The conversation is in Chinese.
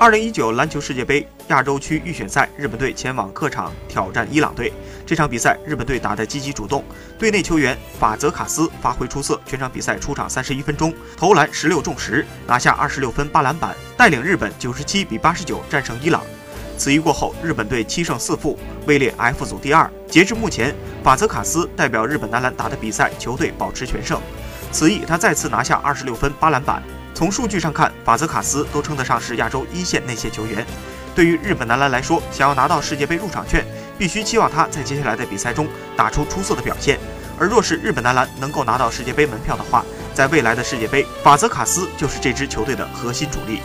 二零一九篮球世界杯亚洲区预选赛，日本队前往客场挑战伊朗队。这场比赛，日本队打得积极主动，队内球员法泽卡斯发挥出色，全场比赛出场三十一分钟，投篮十六中十，拿下二十六分八篮板，带领日本九十七比八十九战胜伊朗。此役过后，日本队七胜四负，位列 F 组第二。截至目前，法泽卡斯代表日本男篮打的比赛，球队保持全胜。此役他再次拿下二十六分八篮板。从数据上看，法泽卡斯都称得上是亚洲一线内线球员。对于日本男篮来说，想要拿到世界杯入场券，必须期望他在接下来的比赛中打出出色的表现。而若是日本男篮能够拿到世界杯门票的话，在未来的世界杯，法泽卡斯就是这支球队的核心主力。